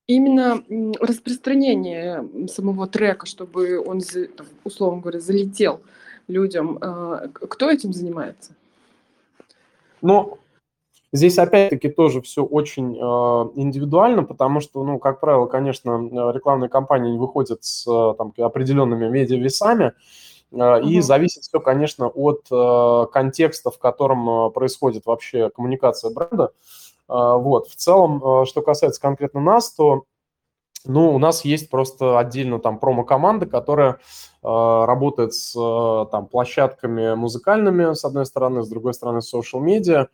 [SPEAKER 1] именно распространение самого трека, чтобы он, условно говоря, залетел людям, кто этим занимается?
[SPEAKER 3] Ну, Здесь опять-таки тоже все очень э, индивидуально, потому что, ну, как правило, конечно, рекламные кампании выходят с там, определенными медиавесами, э, и зависит все, конечно, от э, контекста, в котором э, происходит вообще коммуникация бренда. Э, вот, в целом, э, что касается конкретно нас, то ну, у нас есть просто отдельно там промо-команда, которая э, работает с э, там площадками музыкальными, с одной стороны, с другой стороны, social медиа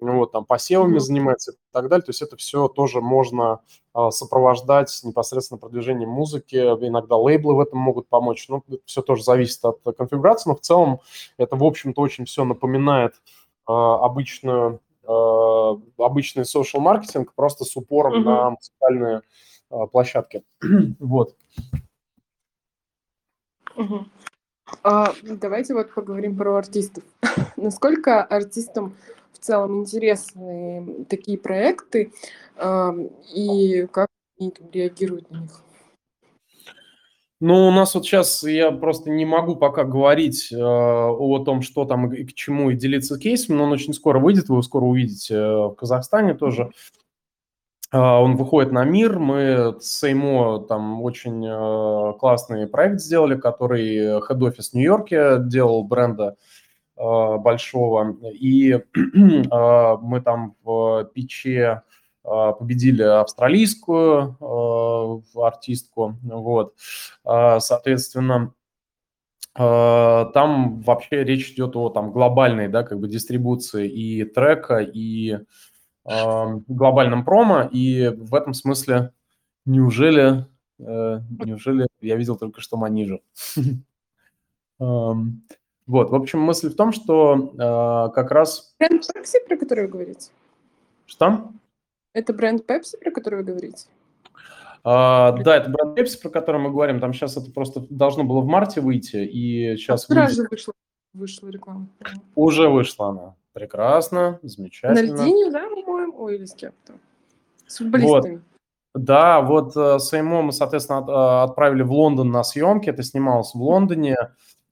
[SPEAKER 3] вот, там, посевами mm-hmm. занимается и так далее. То есть это все тоже можно а, сопровождать непосредственно продвижением музыки. Иногда лейблы в этом могут помочь. Ну, все тоже зависит от конфигурации, но в целом это, в общем-то, очень все напоминает а, обычную, а, обычный social маркетинг, просто с упором mm-hmm. на музыкальные площадки. вот.
[SPEAKER 1] Угу. А, давайте вот поговорим про артистов. Насколько артистам в целом интересны такие проекты и как они там реагируют на них?
[SPEAKER 3] Ну, у нас вот сейчас я просто не могу пока говорить э, о том, что там и к чему, и делиться кейсом, но он очень скоро выйдет, вы его скоро увидите э, в Казахстане тоже. Э, он выходит на мир, мы с Сеймо там очень э, классный проект сделали, который Office в Нью-Йорке делал бренда Э, большого. И э, мы там в Пиче э, победили австралийскую артистку. Вот. Соответственно, там вообще речь идет о там, глобальной да, как бы дистрибуции и трека, и глобальном промо. И в этом смысле неужели, неужели я видел только что Манижа? Вот, в общем, мысль в том, что э, как раз...
[SPEAKER 1] Бренд Pepsi, про который вы говорите?
[SPEAKER 3] Что?
[SPEAKER 1] Это бренд Pepsi, про который вы говорите?
[SPEAKER 3] А, да, это бренд Pepsi, про который мы говорим. Там сейчас это просто должно было в марте выйти, и сейчас... А
[SPEAKER 1] выйдет... вышла, вышла реклама.
[SPEAKER 3] Уже вышла она. Прекрасно, замечательно.
[SPEAKER 1] На льдине, да, по-моему? Ой, или с кем-то. С футболистами. Вот.
[SPEAKER 3] Да, вот э, Сеймо мы, соответственно, от, э, отправили в Лондон на съемки. Это снималось в Лондоне.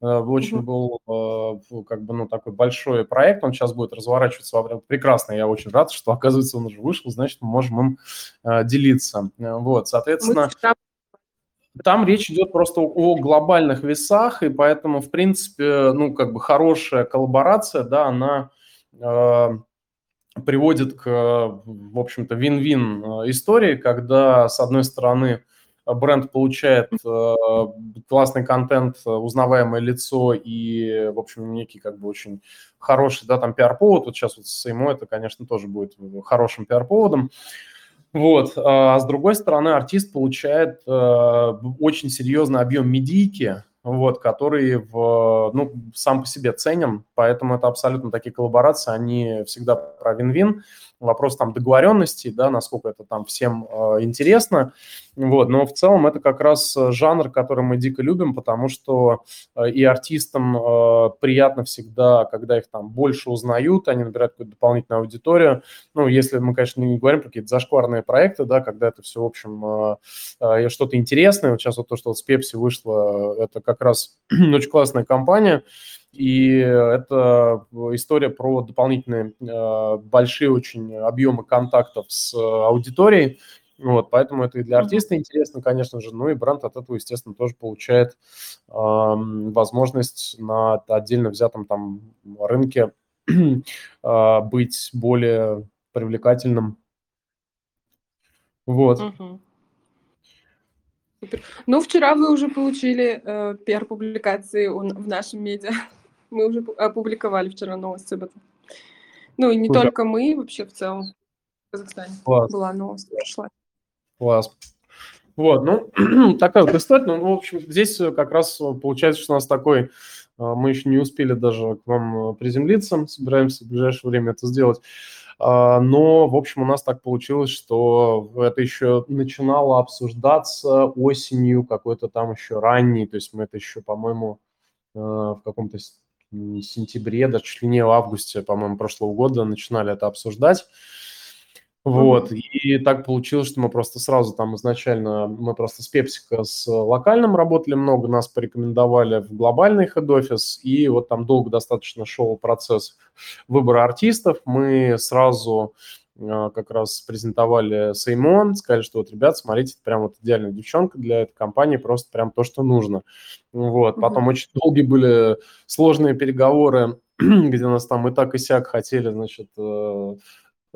[SPEAKER 3] Э, очень был э, как бы, ну, такой большой проект, он сейчас будет разворачиваться прекрасно, я очень рад, что, оказывается, он уже вышел, значит, мы можем им э, делиться. Вот, соответственно, там речь идет просто о глобальных весах, и поэтому, в принципе, ну, как бы хорошая коллаборация, да, она приводит к, в общем-то, вин-вин истории, когда, с одной стороны, бренд получает э, классный контент, узнаваемое лицо и, в общем, некий как бы очень хороший, да, там пиар-повод. Вот сейчас вот с Сеймо это, конечно, тоже будет хорошим пиар-поводом. Вот. А с другой стороны, артист получает э, очень серьезный объем медийки, вот, который в, ну, сам по себе ценен, поэтому это абсолютно такие коллаборации, они всегда про вин-вин вопрос там договоренности, да, насколько это там всем э, интересно, вот, но в целом это как раз жанр, который мы дико любим, потому что э, и артистам э, приятно всегда, когда их там больше узнают, они набирают какую-то дополнительную аудиторию, ну, если мы, конечно, не говорим про какие-то зашкварные проекты, да, когда это все, в общем, э, э, что-то интересное, вот сейчас вот то, что вот с Pepsi вышло, это как раз очень классная компания, и это история про дополнительные э, большие очень объемы контактов с аудиторией. Вот, поэтому это и для артиста интересно, конечно же, ну и бренд от этого, естественно, тоже получает э, возможность на отдельно взятом там рынке э, быть более привлекательным. Вот. Uh-huh.
[SPEAKER 1] Супер. Ну, вчера вы уже получили э, пиар-публикации в нашем медиа. Мы уже опубликовали вчера новость об этом. Ну, и не Супер. только мы, вообще в целом в Казахстане Класс. была новость, прошла.
[SPEAKER 3] Класс. Вот, ну, такая вот история. Ну, в общем, здесь как раз получается, что у нас такой, а, мы еще не успели даже к вам приземлиться, собираемся в ближайшее время это сделать. А, но, в общем, у нас так получилось, что это еще начинало обсуждаться осенью, какой-то там еще ранний, то есть мы это еще, по-моему, в каком-то сентябре, даже чуть ли не в августе, по-моему, прошлого года начинали это обсуждать. Вот, и так получилось, что мы просто сразу там изначально, мы просто с Пепсика с локальным работали много, нас порекомендовали в глобальный хед-офис, и вот там долго достаточно шел процесс выбора артистов. Мы сразу а, как раз презентовали Сеймон, сказали, что вот, ребят, смотрите, это прям вот идеальная девчонка для этой компании, просто прям то, что нужно. Вот, потом mm-hmm. очень долгие были сложные переговоры, где нас там и так и сяк хотели, значит, э,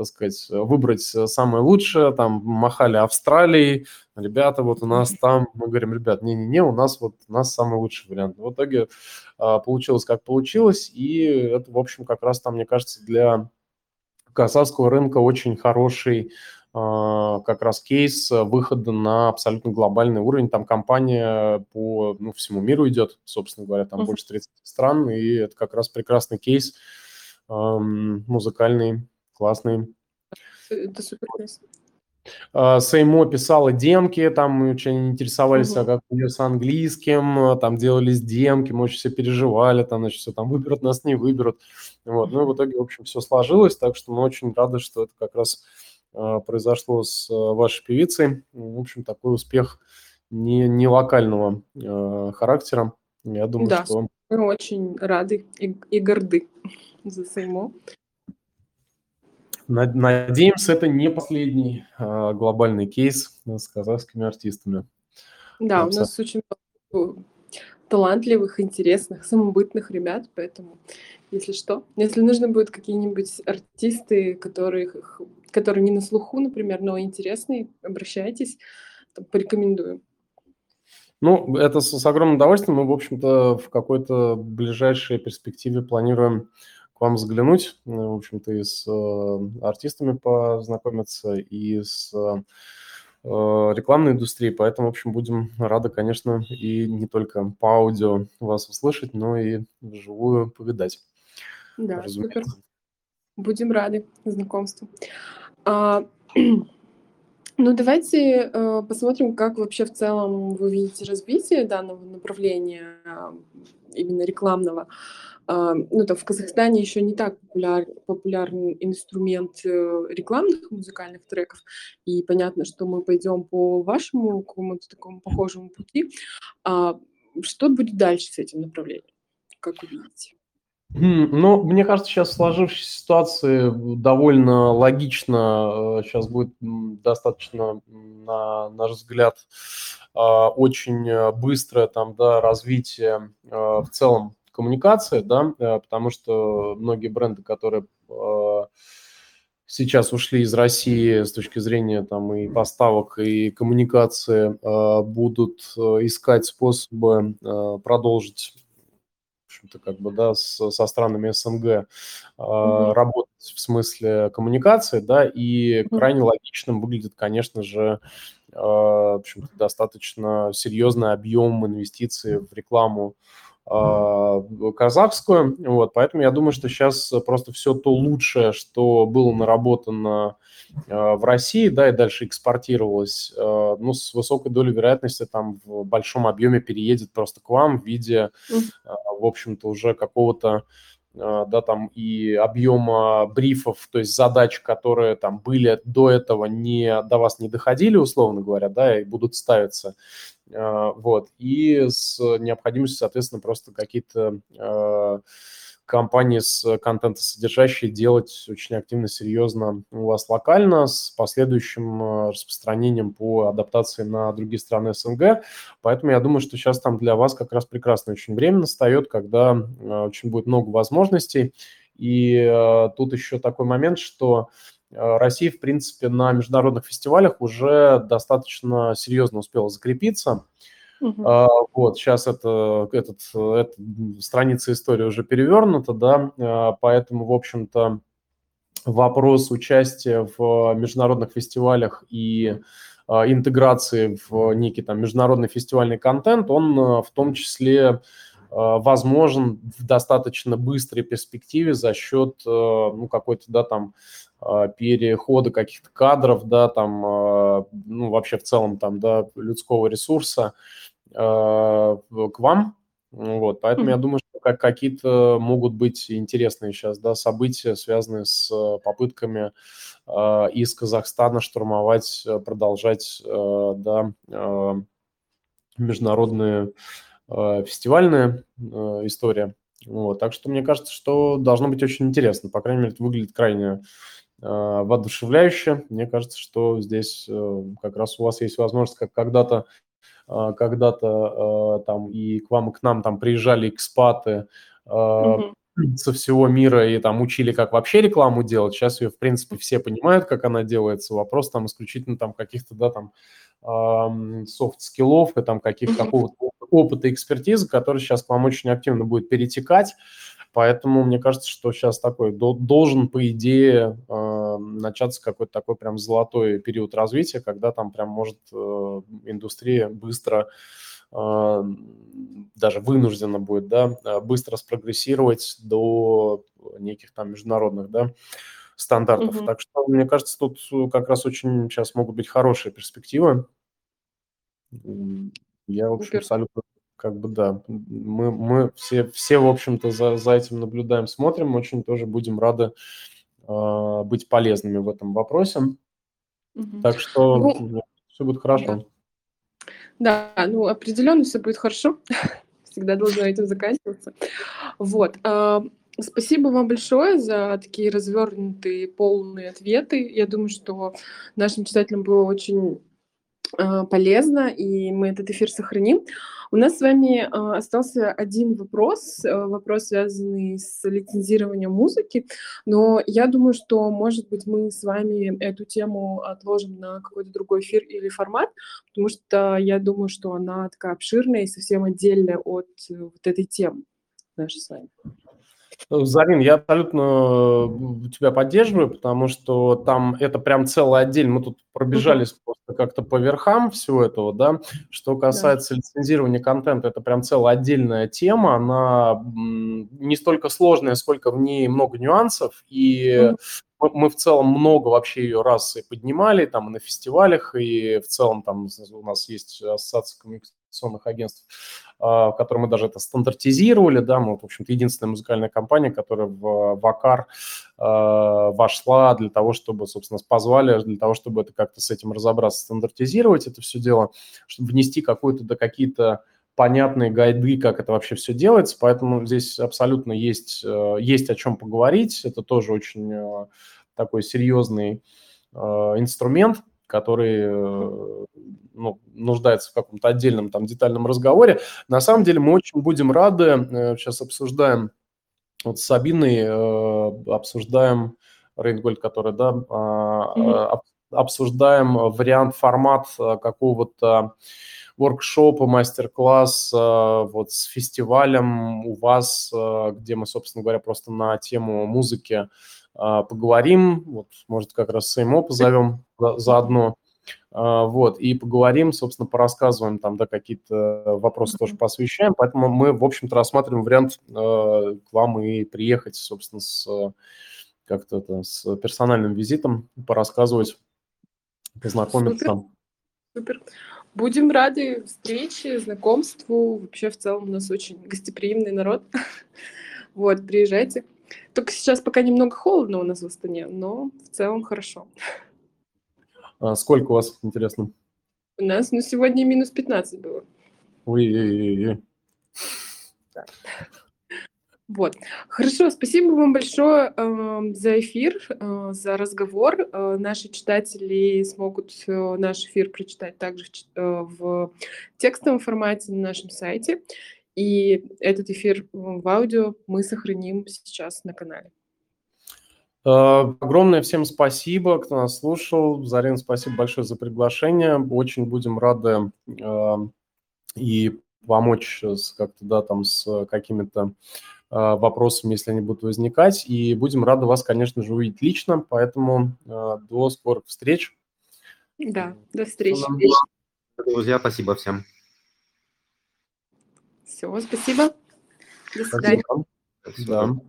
[SPEAKER 3] так сказать, выбрать самое лучшее, там махали Австралией, ребята, вот у нас там, мы говорим, ребят, не-не-не, у нас вот у нас самый лучший вариант. В итоге а, получилось как получилось, и это, в общем, как раз там, мне кажется, для казахского рынка очень хороший а, как раз кейс выхода на абсолютно глобальный уровень. Там компания по ну, всему миру идет, собственно говоря, там uh-huh. больше 30 стран, и это как раз прекрасный кейс музыкальный классный. Это супер классно. Сеймо писала демки, там мы очень интересовались, угу. а как у нее с английским, там делались демки, мы очень все переживали, там, значит, все там выберут, нас не выберут. Вот. Ну и в итоге, в общем, все сложилось, так что мы очень рады, что это как раз э, произошло с вашей певицей. В общем, такой успех не, не локального э, характера. Я думаю,
[SPEAKER 1] да,
[SPEAKER 3] что...
[SPEAKER 1] мы очень рады и, и горды за Сеймо.
[SPEAKER 3] Надеемся, это не последний а, глобальный кейс с казахскими артистами.
[SPEAKER 1] Да, у нас очень много талантливых, интересных, самобытных ребят, поэтому, если что, если нужно будет какие-нибудь артисты, которых, которые не на слуху, например, но интересные, обращайтесь, порекомендую.
[SPEAKER 3] Ну, это с, с огромным удовольствием. Мы, в общем-то, в какой-то ближайшей перспективе планируем вам заглянуть, э, в общем-то, и с э, артистами познакомиться, и с э, рекламной индустрией, поэтому, в общем, будем рады, конечно, и не только по аудио вас услышать, но и вживую повидать.
[SPEAKER 1] Да, супер. Будем рады знакомству. А, ну, давайте э, посмотрим, как вообще в целом вы видите развитие данного направления, именно рекламного. А, ну, там в Казахстане еще не так популяр, популярный инструмент э, рекламных музыкальных треков, и понятно, что мы пойдем по вашему какому-то такому похожему пути. А что будет дальше с этим направлением, как вы видите?
[SPEAKER 3] Ну, мне кажется, сейчас в сложившейся ситуации довольно логично, сейчас э, будет достаточно, на наш взгляд, а, очень э, быстрое там, да, развитие в целом коммуникация, да, э, потому что многие бренды, которые э, сейчас ушли из России с точки зрения там и поставок, и коммуникации, э, будут искать способы продолжить общем-то, как бы, да, с, со странами СНГ э, mm-hmm. работать в смысле коммуникации, да, и крайне логичным выглядит, конечно же, э, в общем-то, достаточно серьезный объем инвестиций в рекламу казахскую. Вот, поэтому я думаю, что сейчас просто все то лучшее, что было наработано а, в России, да, и дальше экспортировалось, а, ну, с высокой долей вероятности там в большом объеме переедет просто к вам в виде, в общем-то, уже какого-то да, там и объема брифов, то есть задач, которые там были до этого, не, до вас не доходили, условно говоря, да, и будут ставиться а, вот, и с необходимостью, соответственно, просто какие-то а, компании с контентосодержащие делать очень активно, серьезно у вас локально с последующим а, распространением по адаптации на другие страны СНГ. Поэтому я думаю, что сейчас там для вас как раз прекрасное очень время настает, когда очень будет много возможностей. И тут еще такой момент, что Россия, в принципе, на международных фестивалях уже достаточно серьезно успела закрепиться. Uh-huh. Вот, сейчас это, этот, эта страница истории уже перевернута, да, поэтому, в общем-то, вопрос участия в международных фестивалях и интеграции в некий там международный фестивальный контент, он в том числе возможен в достаточно быстрой перспективе за счет ну, какой-то, да, там, перехода каких-то кадров, да, там, ну, вообще в целом там, да, людского ресурса к вам, вот, поэтому mm-hmm. я думаю, что как какие-то могут быть интересные сейчас, да, события, связанные с попытками э, из Казахстана штурмовать, продолжать, э, да, э, международные э, фестивальные э, история. Вот, так что мне кажется, что должно быть очень интересно. По крайней мере, это выглядит крайне э, воодушевляюще. Мне кажется, что здесь э, как раз у вас есть возможность как когда-то а, когда-то а, там и к вам, и к нам там приезжали экспаты мм со всего мира и там учили, как вообще рекламу делать. Сейчас ее, в принципе, все понимают, как она делается. Вопрос там исключительно там каких-то, да, там софт-скиллов и там каких, какого-то опыта экспертизы, который сейчас к вам очень активно будет перетекать. Поэтому мне кажется, что сейчас такой должен, по идее, э, начаться какой-то такой прям золотой период развития, когда там прям может э, индустрия быстро э, даже вынуждена будет, да, быстро спрогрессировать до неких там международных, да, стандартов. Угу. Так что, мне кажется, тут как раз очень сейчас могут быть хорошие перспективы. Я, в общем, абсолютно как бы да, мы, мы все, все, в общем-то, за, за этим наблюдаем, смотрим, очень тоже будем рады э, быть полезными в этом вопросе. Угу. Так что ну, все будет хорошо.
[SPEAKER 1] Да. да, ну определенно все будет хорошо. Всегда должно этим заканчиваться. Вот. Э, спасибо вам большое за такие развернутые, полные ответы. Я думаю, что нашим читателям было очень полезно, и мы этот эфир сохраним. У нас с вами э, остался один вопрос, э, вопрос, связанный с лицензированием музыки, но я думаю, что, может быть, мы с вами эту тему отложим на какой-то другой эфир или формат, потому что я думаю, что она такая обширная и совсем отдельная от э, вот этой темы нашей с вами.
[SPEAKER 3] Зарин, я абсолютно э, тебя поддерживаю, потому что там это прям целый отдель. Мы тут пробежались просто как-то по верхам всего этого, да. Что касается да. лицензирования контента, это прям целая отдельная тема. Она не столько сложная, сколько в ней много нюансов. И мы, мы в целом много вообще ее раз и поднимали, там и на фестивалях, и в целом там у нас есть ассоциация коммуникационных агентств, а, в которой мы даже это стандартизировали, да, мы, в общем-то, единственная музыкальная компания, которая в Вакар вошла для того, чтобы, собственно, позвали для того, чтобы это как-то с этим разобраться, стандартизировать это все дело, чтобы внести какую-то, да, какие-то понятные гайды, как это вообще все делается, поэтому здесь абсолютно есть, э, есть о чем поговорить. Это тоже очень э, такой серьезный э, инструмент, который ну, нуждается в каком-то отдельном там детальном разговоре. На самом деле мы очень будем рады, сейчас обсуждаем вот с Сабиной, обсуждаем Рейнгольд, который, да, mm-hmm. обсуждаем вариант, формат какого-то воркшоп и мастер-класс э, вот с фестивалем у вас, э, где мы, собственно говоря, просто на тему музыки э, поговорим. Вот, может, как раз Сеймо позовем заодно. Вот, и поговорим, собственно, порассказываем там, да, какие-то вопросы тоже посвящаем. Поэтому мы, в общем-то, рассматриваем вариант к вам и приехать, собственно, с как-то это, с персональным визитом, порассказывать, познакомиться.
[SPEAKER 1] Супер. Супер. Будем рады встрече, знакомству. Вообще, в целом, у нас очень гостеприимный народ. Вот, приезжайте. Только сейчас пока немного холодно у нас в Астане, но в целом хорошо.
[SPEAKER 3] А сколько у вас, интересно?
[SPEAKER 1] У нас, ну, сегодня минус 15 было.
[SPEAKER 3] Ой-ой-ой.
[SPEAKER 1] Да. Вот. Хорошо, спасибо вам большое э, за эфир, э, за разговор. Э, наши читатели смогут э, наш эфир прочитать также в, э, в текстовом формате на нашем сайте. И этот эфир в аудио мы сохраним сейчас на канале.
[SPEAKER 3] Э, огромное всем спасибо, кто нас слушал. Зарин, спасибо большое за приглашение. Очень будем рады э, и помочь как-то, да, там, с какими-то вопросами, если они будут возникать. И будем рады вас, конечно же, увидеть лично. Поэтому до скорых встреч.
[SPEAKER 1] Да, до встречи.
[SPEAKER 4] Друзья, спасибо всем.
[SPEAKER 1] Все, спасибо. До свидания.
[SPEAKER 3] Спасибо.